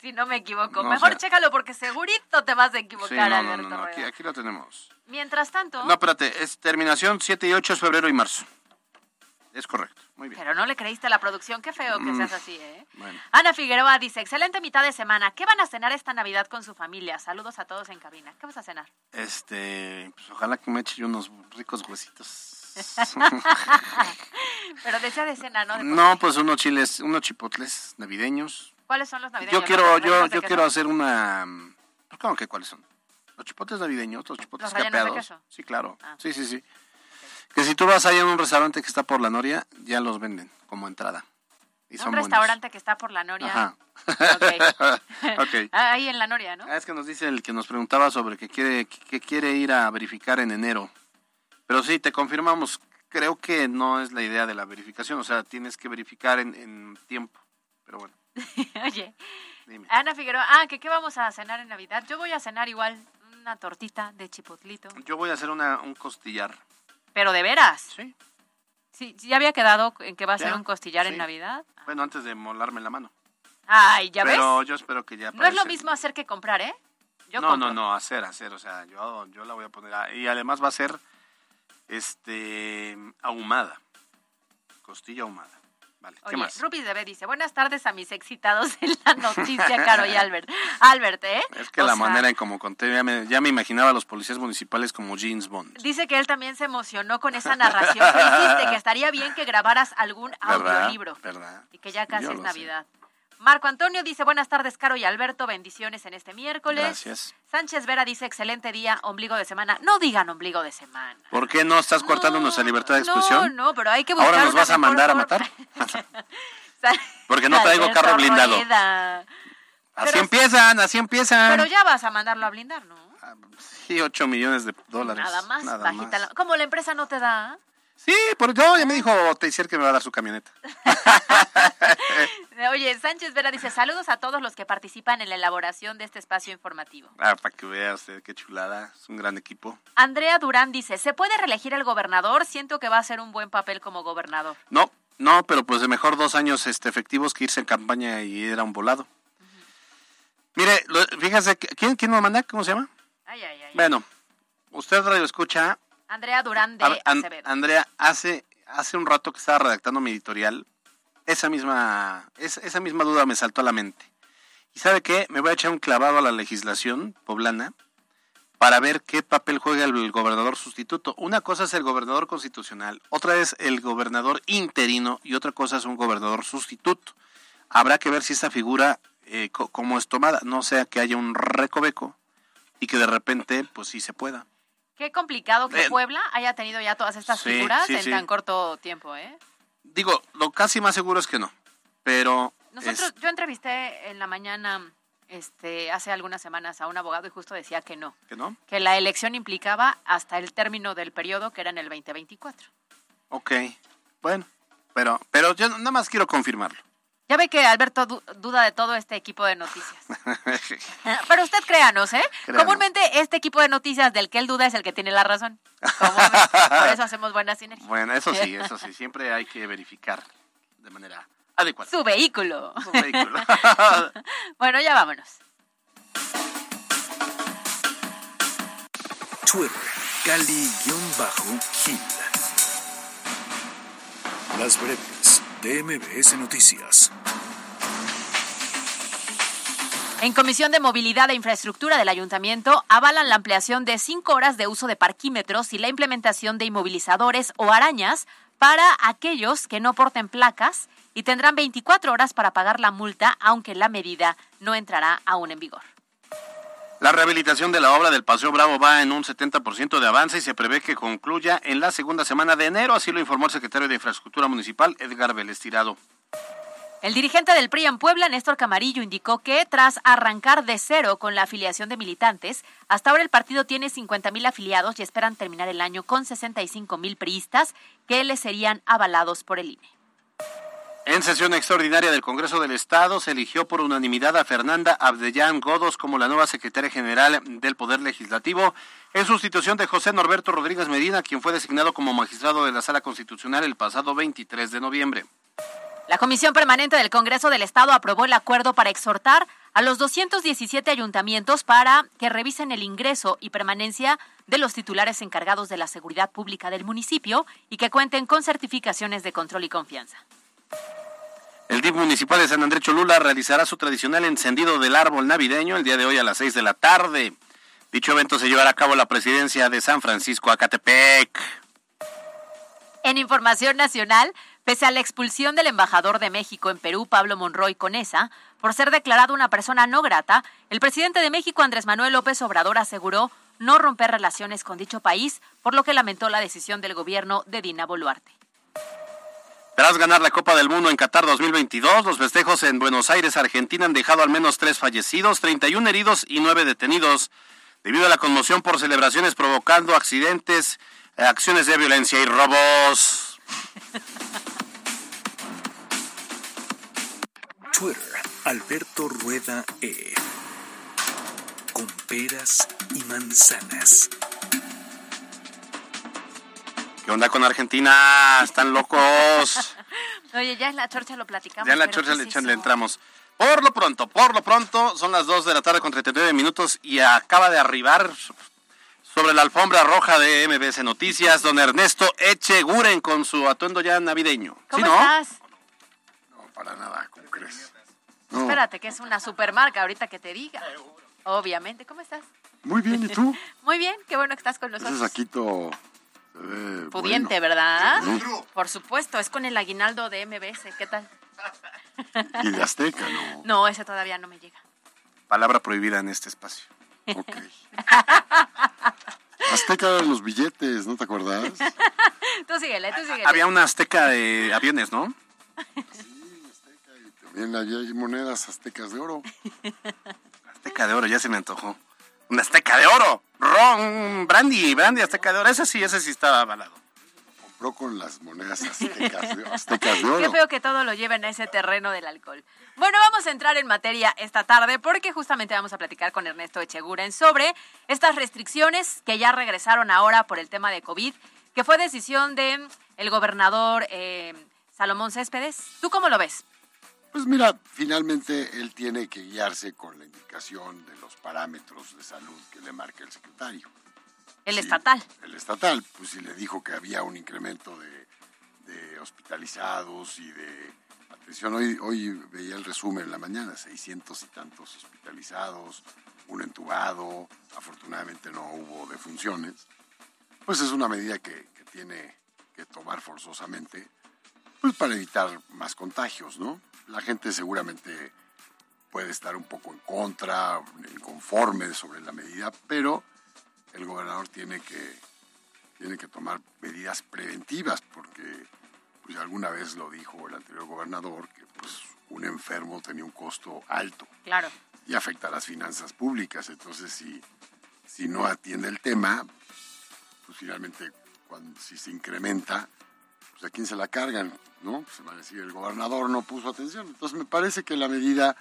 Si no me equivoco. No, Mejor o sea- chécalo porque segurito te vas a equivocar, Sí, no, no, Alberto no, aquí lo tenemos. Mientras tanto, No, espérate, es terminación 7 y 8 es febrero y marzo. Es correcto, muy bien. pero no le creíste a la producción. Qué feo que Mm. seas así, ¿eh? Bueno. Ana Figueroa dice, excelente mitad de semana. ¿Qué van a cenar esta Navidad con su familia? Saludos a todos en cabina. ¿Qué vas a cenar? Este, pues ojalá que me eche yo unos ricos huesitos. pero decía de cena, ¿no? De no, pues unos chiles, unos chipotles navideños. ¿Cuáles son los navideños? Yo quiero, ¿Los yo, yo quiero hacer una. pues, ¿Cómo que cuáles son? Los chipotes navideños, los chipotes ¿Los rellenos de capeados. queso? Sí, claro. Ah. Sí, sí, sí. Que si tú vas allá en un restaurante que está por la Noria, ya los venden como entrada. Y Un buenos. restaurante que está por la Noria. Ajá. Ok. Ah, Ahí en la Noria, ¿no? Ah, es que nos dice el que nos preguntaba sobre que quiere, que quiere ir a verificar en enero. Pero sí, te confirmamos, creo que no es la idea de la verificación, o sea, tienes que verificar en, en tiempo. Pero bueno, Oye, dime. Ana Figueroa, ah, que qué vamos a cenar en Navidad. Yo voy a cenar igual una tortita de chipotlito. Yo voy a hacer una, un costillar. Pero de veras. Sí. Sí, ya había quedado en que va a ser un costillar sí. en Navidad. Bueno, antes de molarme la mano. Ay, ¿ya Pero ves? yo espero que ya No es lo mismo hacer que comprar, ¿eh? Yo no, compro. no, no, hacer, hacer, o sea, yo, yo la voy a poner, a- y además va a ser, este, ahumada, costilla ahumada. Vale, ¿qué Oye, más? Ruby Debe dice, buenas tardes a mis excitados en la noticia, Caro y Albert. Albert, ¿eh? Es que O la sea, manera en como conté, ya me, ya me imaginaba a los policías municipales como James Bond. Dice que él también se emocionó con esa narración que hiciste, que estaría bien que grabaras algún ¿Verdad? audiolibro. ¿Verdad? Y que ya casi Yo es sé. Marco Antonio dice, buenas tardes, Caro y Alberto, bendiciones en este miércoles. Gracias. Sánchez Vera dice, excelente día, ombligo de semana. No digan ombligo de semana. ¿Por qué no estás cortando nuestra libertad de No, expresión? no, pero hay que buscar ¿Ahora nos vas a mandar a matar? Porque no traigo carro blindado. Rueda. Así Pero- empiezan, así empiezan. Pero ya vas a mandarlo a blindar, ¿no? Sí, 8 millones de dólares. Nada más, Nada bajita. la- ¿Cómo la empresa no te da? Sí, por no, ya me dijo Teisier que me va a dar su camioneta. Oye, Sánchez Vera dice, saludos a todos los que participan en la elaboración de este espacio informativo. Ah, para que vea usted qué chulada. Es un gran equipo. Andrea Durán dice, ¿se puede reelegir el gobernador? Siento que va a hacer un buen papel como gobernador. No, no, pero pues de mejor dos años este, efectivos que irse en campaña y era un volado. Mire, lo- fíjese, que- ¿quién, ¿quién nos manda? ¿Cómo se llama? Ay, ay, ay. Bueno, usted radio escucha. Andrea Durán de Acevedo. Andrea, hace, hace un rato que estaba redactando mi editorial, esa misma, es- esa misma duda me saltó a la mente. ¿Y sabe qué? Me voy a echar un clavado a la legislación poblana para ver qué papel juega el gobernador sustituto. Una cosa es el gobernador constitucional, otra es el gobernador interino y otra cosa es un gobernador sustituto. Habrá que ver si esta figura, eh, co- cómo es tomada, no sea que haya un recoveco y que de repente, pues sí se pueda. Qué complicado que Eh, Puebla haya tenido ya todas estas sí, figuras sí, en sí. tan corto tiempo, ¿eh? Digo, lo casi más seguro es que no, pero... Nosotros, es- yo entrevisté en la mañana, este, hace algunas semanas a un abogado y justo decía que no, ¿Que no? que la elección implicaba hasta el término del periodo que era en el 2024. Ok, bueno, pero, pero yo nada más quiero confirmarlo. Ya ve que Alberto du- duda de todo este equipo de noticias. Pero usted créanos, ¿eh? Créanos. Comúnmente este equipo de noticias del que él duda es el que tiene la razón. Comúnmente. Por eso hacemos buenas sinergias. bueno, eso sí, eso sí, siempre hay que verificar de manera adecuada. Su vehículo. Su vehículo. bueno, ya vámonos. Twitter, Cali-Gil. Las breves de MBS Noticias. En Comisión de Movilidad e Infraestructura del Ayuntamiento avalan la ampliación de cinco horas de uso de parquímetros y la implementación de inmovilizadores o arañas para aquellos que no porten placas y tendrán 24 horas para pagar la multa, aunque la medida no entrará aún en vigor. La rehabilitación de la obra del Paseo Bravo va en un 70% de avance y se prevé que concluya en la segunda semana de enero, así lo informó el secretario de Infraestructura Municipal, Edgar Vélez Tirado. El dirigente del PRI en Puebla, Néstor Camarillo, indicó que tras arrancar de cero con la afiliación de militantes, hasta ahora el partido tiene 50 mil afiliados y esperan terminar el año con 65 mil priistas que les serían avalados por el INE. En sesión extraordinaria del Congreso del Estado se eligió por unanimidad a Fernanda Abdellán Godos como la nueva secretaria general del Poder Legislativo, en sustitución de José Norberto Rodríguez Medina, quien fue designado como magistrado de la Sala Constitucional el pasado 23 de noviembre. La Comisión Permanente del Congreso del Estado aprobó el acuerdo para exhortar a los 217 ayuntamientos para que revisen el ingreso y permanencia de los titulares encargados de la seguridad pública del municipio y que cuenten con certificaciones de control y confianza. El DIF municipal de San Andrés Cholula realizará su tradicional encendido del árbol navideño el día de hoy a las 6 de la tarde. Dicho evento se llevará a cabo la presidencia de San Francisco Acatepec. En información nacional, pese a la expulsión del embajador de México en Perú, Pablo Monroy Conesa, por ser declarado una persona no grata, el presidente de México, Andrés Manuel López Obrador, aseguró no romper relaciones con dicho país, por lo que lamentó la decisión del gobierno de Dina Boluarte. Tras ganar la Copa del Mundo en Qatar 2022, los festejos en Buenos Aires, Argentina, han dejado al menos tres fallecidos, 31 heridos y nueve detenidos, debido a la conmoción por celebraciones provocando accidentes, eh, acciones de violencia y robos. Twitter, Alberto Rueda E. Con peras y manzanas. ¿Qué onda con Argentina? Están locos. Oye, ya en la chorcha lo platicamos. Ya en la chorcha ¿qué le, le entramos. Por lo pronto, por lo pronto, son las 2 de la tarde con 39 minutos y acaba de arribar sobre la alfombra roja de MBS Noticias, don Ernesto Echeguren con su atuendo ya navideño. ¿Sí, ¿Cómo no? estás? Para nada, ¿cómo crees? Espérate, que es una supermarca ahorita que te diga. Obviamente, ¿cómo estás? Muy bien, ¿y tú? Muy bien, qué bueno que estás con nosotros. Ese saquito ve Pudiente, bueno. ¿verdad? Sí. Por supuesto, es con el aguinaldo de MBS. ¿Qué tal? Y de Azteca, ¿no? No, ese todavía no me llega. Palabra prohibida en este espacio. Azteca eran los billetes, ¿no te acuerdas? tú síguele, tú síguele. Había una azteca de aviones, ¿no? También había hay monedas aztecas de oro. Azteca de oro, ya se me antojó. Una azteca de oro. Ron, brandy, brandy azteca de oro. Ese sí, ese sí estaba avalado. compró con las monedas aztecas aztecas de Qué oro. feo que todo lo lleven a ese terreno del alcohol. Bueno, vamos a entrar en materia esta tarde porque justamente vamos a platicar con Ernesto Echeguren sobre estas restricciones que ya regresaron ahora por el tema de COVID, que fue decisión de el gobernador eh, Salomón Céspedes. ¿Tú cómo lo ves? Pues mira, finalmente él tiene que guiarse con la indicación de los parámetros de salud que le marca el secretario. El estatal. El estatal, pues si le dijo que había un incremento de, de hospitalizados y de atención. Hoy, hoy veía el resumen en la mañana, 600 y tantos hospitalizados, un entubado, afortunadamente no hubo defunciones. Pues es una medida que, que tiene que tomar forzosamente, pues para evitar más contagios, ¿no? La gente seguramente puede estar un poco en contra, inconforme sobre la medida, pero el gobernador tiene que, tiene que tomar medidas preventivas, porque pues alguna vez lo dijo el anterior gobernador, que pues un enfermo tenía un costo alto Claro. y afecta a las finanzas públicas. Entonces, si, si no atiende el tema, pues finalmente, cuando, si se incrementa, pues a quién se la cargan, ¿no? Se va a decir, el gobernador no puso atención. Entonces, me parece que la medida,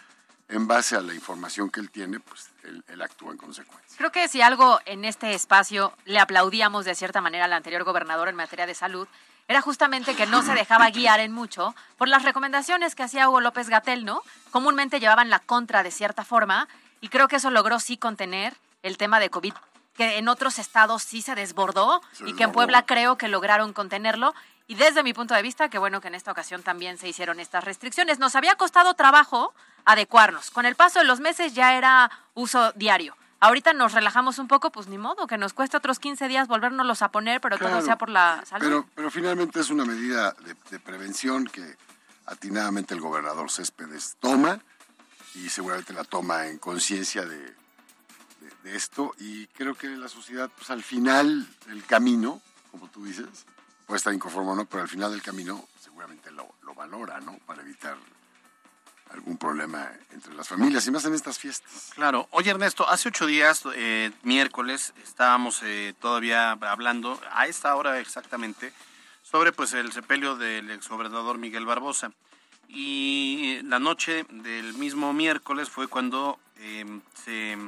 en base a la información que él tiene, pues él, él actúa en consecuencia. Creo que si algo en este espacio le aplaudíamos de cierta manera al anterior gobernador en materia de salud, era justamente que no se dejaba guiar en mucho por las recomendaciones que hacía Hugo López Gatel, ¿no? Comúnmente llevaban la contra de cierta forma y creo que eso logró sí contener el tema de COVID, que en otros estados sí se desbordó Se y que en. Puebla creo que lograron contenerlo. Y desde mi punto de vista, que bueno que en esta ocasión también se hicieron estas restricciones. Nos había costado trabajo adecuarnos. Con el paso de los meses ya era uso diario. Ahorita nos relajamos un poco, pues ni modo, que nos cueste otros 15 días volvernoslos a poner, pero todo sea por la salud. Pero, pero finalmente es una medida de, de prevención que atinadamente el gobernador Céspedes toma y seguramente la toma en conciencia de, de- de esto y creo que la sociedad, pues al final del camino, como tú dices, puede estar inconforme o no, pero al final del camino seguramente lo, lo valora, ¿no? Para evitar algún problema entre las familias y más en estas fiestas. Claro. Oye, Ernesto, hace ocho días, eh, miércoles, estábamos eh, todavía hablando, a esta hora exactamente, sobre pues el sepelio del exgobernador Miguel Barbosa. Y la noche del mismo miércoles fue cuando eh, se...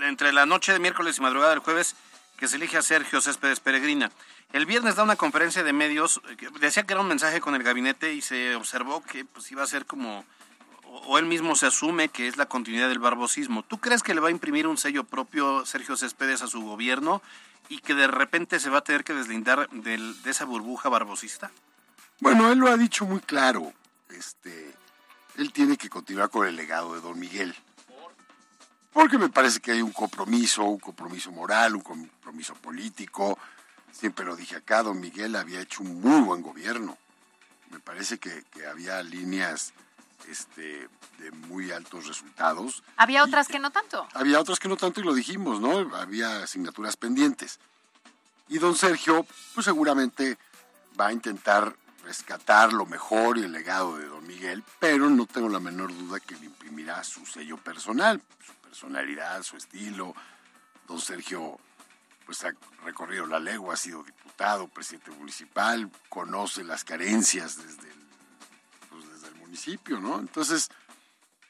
Entre la noche de miércoles y madrugada del jueves, que se elige a Sergio Céspedes Peregrina. El viernes da una conferencia de medios, eh, decía que era un mensaje con el gabinete y se observó que pues iba a ser como o él mismo se asume que es la continuidad del barbosismo. ¿Tú crees que le va a imprimir un sello propio Sergio Céspedes a su gobierno y que de repente se va a tener que deslindar de esa burbuja barbosista? Bueno, él lo ha dicho muy claro. Este, él tiene que continuar con el legado de Don Miguel. Porque me parece que hay un compromiso, un compromiso moral, un compromiso político. Siempre lo dije acá, Don Miguel había hecho un muy buen gobierno. Me parece que, que había líneas este, de muy altos resultados. Había otras que no tanto. Había otras que no tanto y lo dijimos, ¿no? Había asignaturas pendientes. Y don Sergio, pues seguramente va a intentar rescatar lo mejor y el legado de don Miguel, pero no tengo la menor duda que le imprimirá su sello personal, su personalidad, su estilo. Don Sergio, pues ha recorrido la legua, ha sido diputado, presidente municipal, conoce las carencias desde el, pues, desde el municipio, ¿no? Entonces,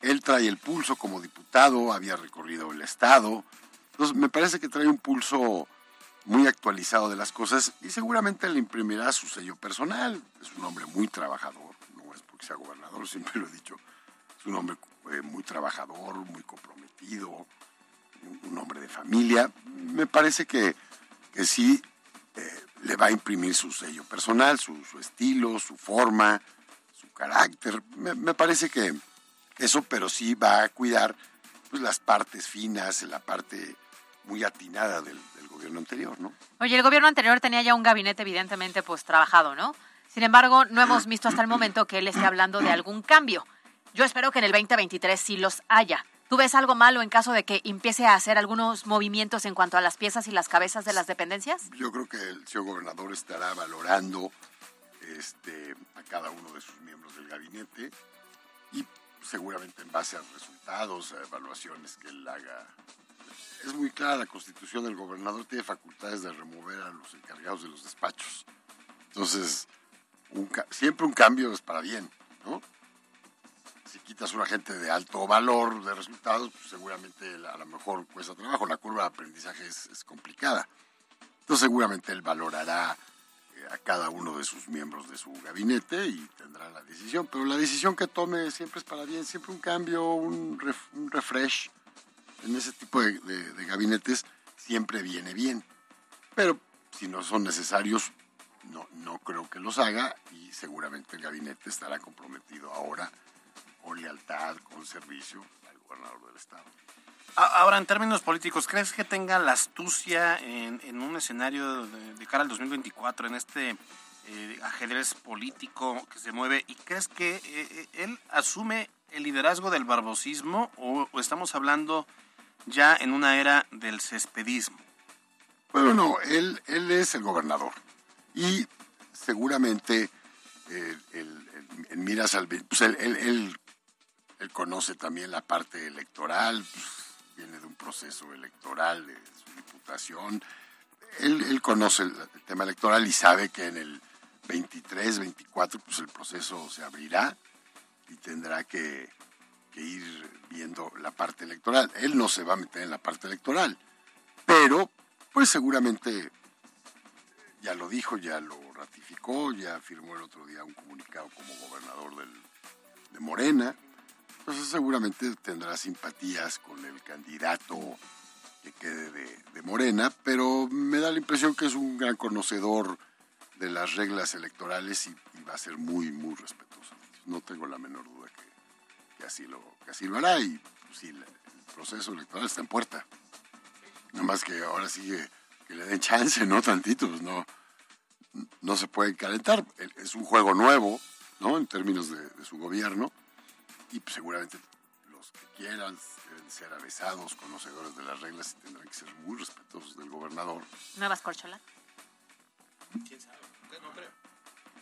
él trae el pulso como diputado, había recorrido el Estado. Entonces, me parece que trae un pulso muy actualizado de las cosas y seguramente le imprimirá su sello personal. Es un hombre muy trabajador, no es porque sea gobernador, siempre lo he dicho. Es un hombre eh, muy trabajador, muy comprometido, un, hombre de familia. Me parece que, que sí eh, le va a imprimir su sello personal, su, su estilo, su forma, su carácter. Me, me parece que eso, pero sí va a cuidar pues, las partes finas, la parte muy atinada del, del gobierno anterior, ¿no? Oye, el gobierno anterior tenía ya un gabinete evidentemente pues trabajado, ¿no? Sin embargo, no hemos visto hasta el momento que él esté hablando de algún cambio. Yo espero que en el 2023 sí los haya. ¿Tú ves algo malo en caso de que empiece a hacer algunos movimientos en cuanto a las piezas y las cabezas de las dependencias? Yo creo que el señor gobernador estará valorando este, a cada uno de sus miembros del gabinete y seguramente en base a resultados, evaluaciones que él haga es muy clara la constitución, el gobernador tiene facultades de remover a los encargados de los despachos. Entonces, siempre un cambio es para bien, ¿no? Si quitas un agente de alto valor de resultados, pues seguramente a lo mejor cuesta trabajo. La curva de aprendizaje es, complicada. Entonces seguramente él valorará eh, a cada uno de sus miembros de su gabinete y tendrá la decisión. Pero la decisión que tome siempre es para bien, siempre un cambio, un refresh en ese tipo de, de- de gabinetes siempre viene bien. Pero si no son necesarios, no, no creo que los haga y seguramente el gabinete estará comprometido ahora con lealtad, con servicio al gobernador del estado. Ahora, en términos políticos, ¿crees que tenga la astucia en, en un escenario de, de cara al 2024, en este eh, ajedrez político que se mueve? ¿Y crees que eh, eh, él asume el liderazgo del barbosismo o, o estamos hablando ya en una era del cespedismo? Bueno, no, él, él es el gobernador y seguramente miras al... Pues él, él- él- él conoce también la parte electoral, viene de un proceso electoral de su diputación. Él, conoce el, tema electoral y sabe que en el 23, 24, pues el proceso se abrirá y tendrá que, ir viendo la parte electoral. Él no se va a meter en la parte electoral, pero pues seguramente ya lo dijo, ya lo ratificó, ya firmó el otro día un comunicado como gobernador de Morena. Entonces seguramente tendrá simpatías con el candidato que quede de, Morena, pero me da la impresión que es un gran conocedor de las reglas electorales y, va a ser muy, muy respetuoso. No tengo la menor duda que, así, lo, así lo hará y pues, sí, el proceso electoral está en puerta. Nada más que ahora sí que, le den chance, ¿no? Tantito, pues no, no se puede calentar. Es un juego nuevo, ¿no? En términos de su gobierno. Y pues, seguramente los que quieran deben ser avesados, conocedores de las reglas y tendrán que ser muy respetuosos del gobernador. Nuevas corcholas.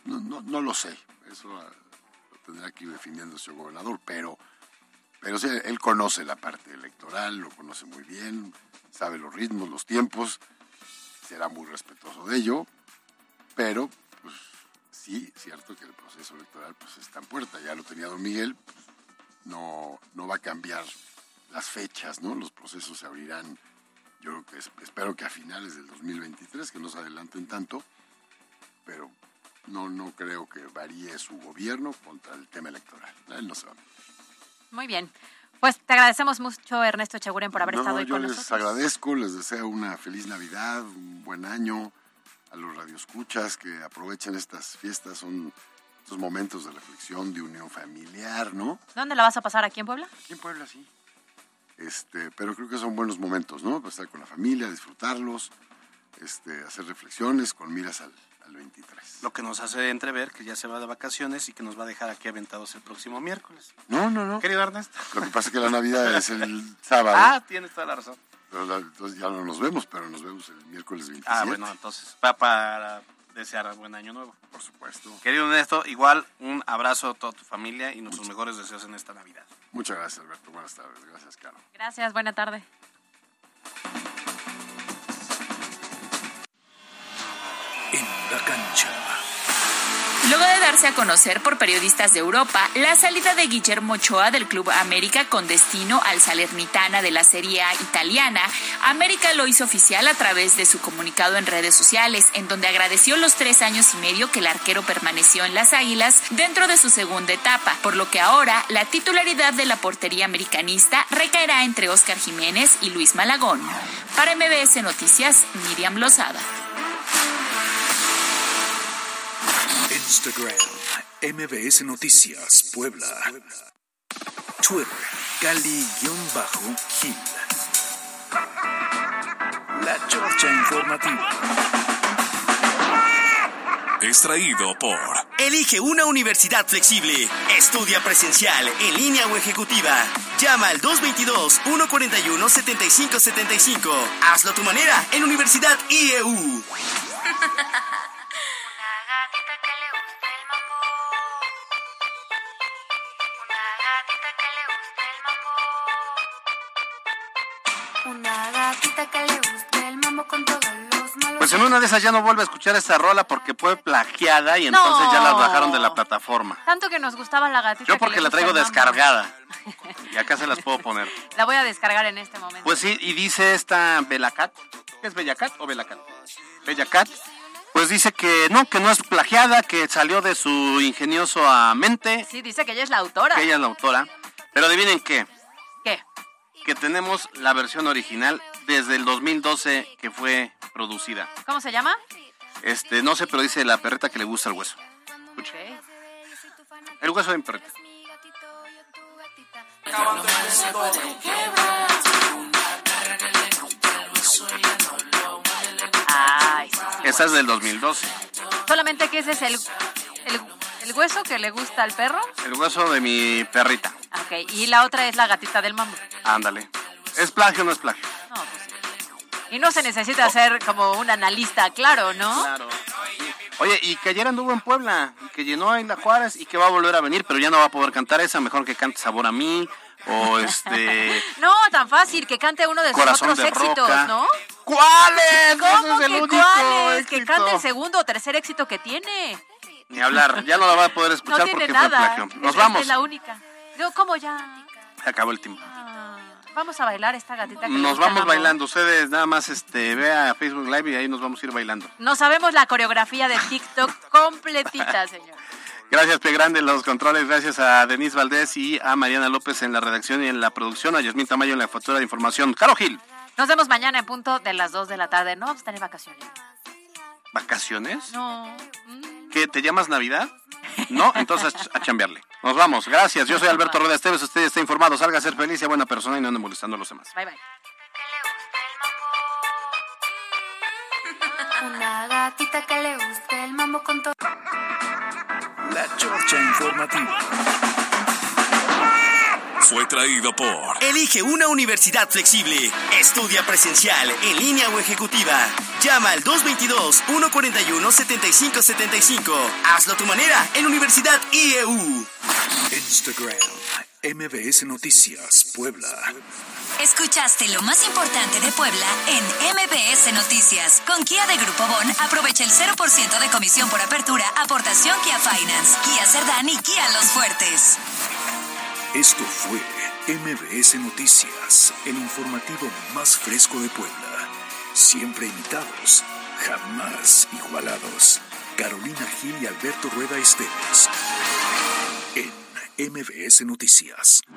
No, no, no lo sé, eso lo tendrá que ir definiendo el señor gobernador, pero, pero sí, él conoce la parte electoral, lo conoce muy bien, sabe los ritmos, los tiempos, será muy respetuoso de ello, pero pues sí, cierto que el proceso electoral pues está en puerta, ya lo tenía don Miguel, pues, no, no va a cambiar las fechas, ¿no? Los procesos se abrirán, yo creo que es- espero que a finales del 2023, que no se adelanten tanto, pero no, no creo que varíe su gobierno contra el tema electoral. Él no se va a meter. Muy bien. Pues te agradecemos mucho, Ernesto Chaguren, por haber No, estado hoy yo con les nosotros. agradezco, les deseo una feliz Navidad, un buen año a los radioescuchas que aprovechen estas fiestas, son estos momentos de reflexión, de unión familiar, ¿no? ¿Dónde la vas a pasar? ¿Aquí en Puebla? Aquí en Puebla, sí. Este, pero creo que son buenos momentos, ¿no? Para estar con la familia, disfrutarlos, este, hacer reflexiones con miras al, al 23. Lo que nos hace entrever que ya se va de vacaciones y que nos va a dejar aquí aventados el próximo miércoles. No, no, no. Querido Ernesto. Lo que pasa es que la Navidad es el sábado. Ah, tienes toda la razón. Pero la- entonces ya no nos vemos, pero nos vemos el miércoles 27. Ah, bueno, entonces, va para desear buen año nuevo. Por supuesto. Querido Ernesto, igual un abrazo a toda tu familia y nuestros mejores deseos en esta Navidad. Muchas gracias, Alberto. Buenas tardes. Gracias, Caro. Gracias, buena tarde. En la cancha. Luego de darse a conocer por periodistas de Europa la salida de Guillermo Ochoa del Club América con destino al Salernitana de la Serie A italiana, América lo hizo oficial a través de su comunicado en redes sociales, en donde agradeció los tres años y medio que el arquero permaneció en las Águilas dentro de su segunda etapa, por lo que ahora la titularidad de la portería americanista recaerá entre Óscar Jiménez y Luis Malagón. Para MBS Noticias, Miriam Lozada. Instagram, MBS Noticias, Puebla. Twitter, Cali-Gil. La Chorcha Informativa. Extraído por Elige una universidad flexible. Estudia presencial, en línea o ejecutiva. Llama al 222-141-7575. Hazlo a tu manera en Universidad IEU. Pues en una de esas ya no vuelve a escuchar esta rola porque fue plagiada y entonces ya la bajaron de la plataforma. Tanto que nos gustaba la gatita. Yo que porque la traigo descargada. Y acá se las puedo poner. La voy a descargar en este momento. Pues sí, y dice esta Belacat, ¿qué es Bellacat o Belacat? Bellacat, pues dice que no, que no es plagiada, que salió de su ingenioso ah, mente, Sí, dice que ella es la autora. que ella es la autora. Pero adivinen qué, ¿Qué? que tenemos la versión original desde el 2012 que fue producida. ¿Cómo se llama? Este, no sé, pero dice la perreta que le gusta el hueso. El hueso de mi perreta. Ay, Esa es del 2012. solamente que ese es el, el, el hueso que le gusta al perro. El hueso de mi perrita. Ok, y la otra es la gatita del mambo. Ándale. ¿Es plagio o no es plagio? No. Y no se necesita ser como un analista, claro, ¿no? Claro. Oye, y que ayer anduvo en Puebla, y que llenó en la Juárez y que va a volver a venir, pero ya no va a poder cantar esa, mejor que cante Sabor a mí, o este... No, tan fácil, que cante uno de sus Corazón otros de éxitos, roca. ¿no? ¿Cuáles? ¿Cómo el que único cuáles? Que cante el segundo o tercer éxito que tiene. Ni hablar, ya no la va a poder No escuchar tiene porque nada. fue plagio. Nos Es- vamos. Es la única. Yo, ¿cómo ya? Se acabó el tiempo. Vamos a bailar esta gatita que Nos vamos bailando. Ustedes nada más este, vea Facebook Live y ahí nos vamos a ir bailando. No sabemos la coreografía de TikTok completita, señor. Gracias, Pie Grande, en los controles. Gracias a Denise Valdés y a Mariana López en la redacción y en la producción. A Yasmín Tamayo en la factura de información. Caro Gil, Nos vemos mañana en punto de las 2 de la tarde. No vamos a tener vacaciones. ¿vacaciones? No. ¿Qué, te llamas Navidad? No, entonces a chambearle. Nos vamos, gracias. Yo soy Alberto Rueda Esteves, usted está informado. Salga a ser feliz y sea buena persona y no ande molestando a los demás. Bye, bye. Una gatita que le gusta el mambo con todo. La Chorcha Informativa. Fue traído por Elige una universidad flexible. Estudia presencial, en línea o ejecutiva. Llama al 222-141-7575. Hazlo a tu manera en Universidad IEU. Instagram, MBS Noticias, Puebla. Escuchaste lo más importante de Puebla en MBS Noticias. Con Kia de Grupo Bon, aprovecha el 0% de comisión por apertura, aportación Kia Finance, Kia Cerdán y Kia Los Fuertes. Esto fue MBS Noticias, el informativo más fresco de Puebla. Siempre imitados, jamás igualados. Carolina Gil y Alberto Rueda Esteves. En MBS Noticias.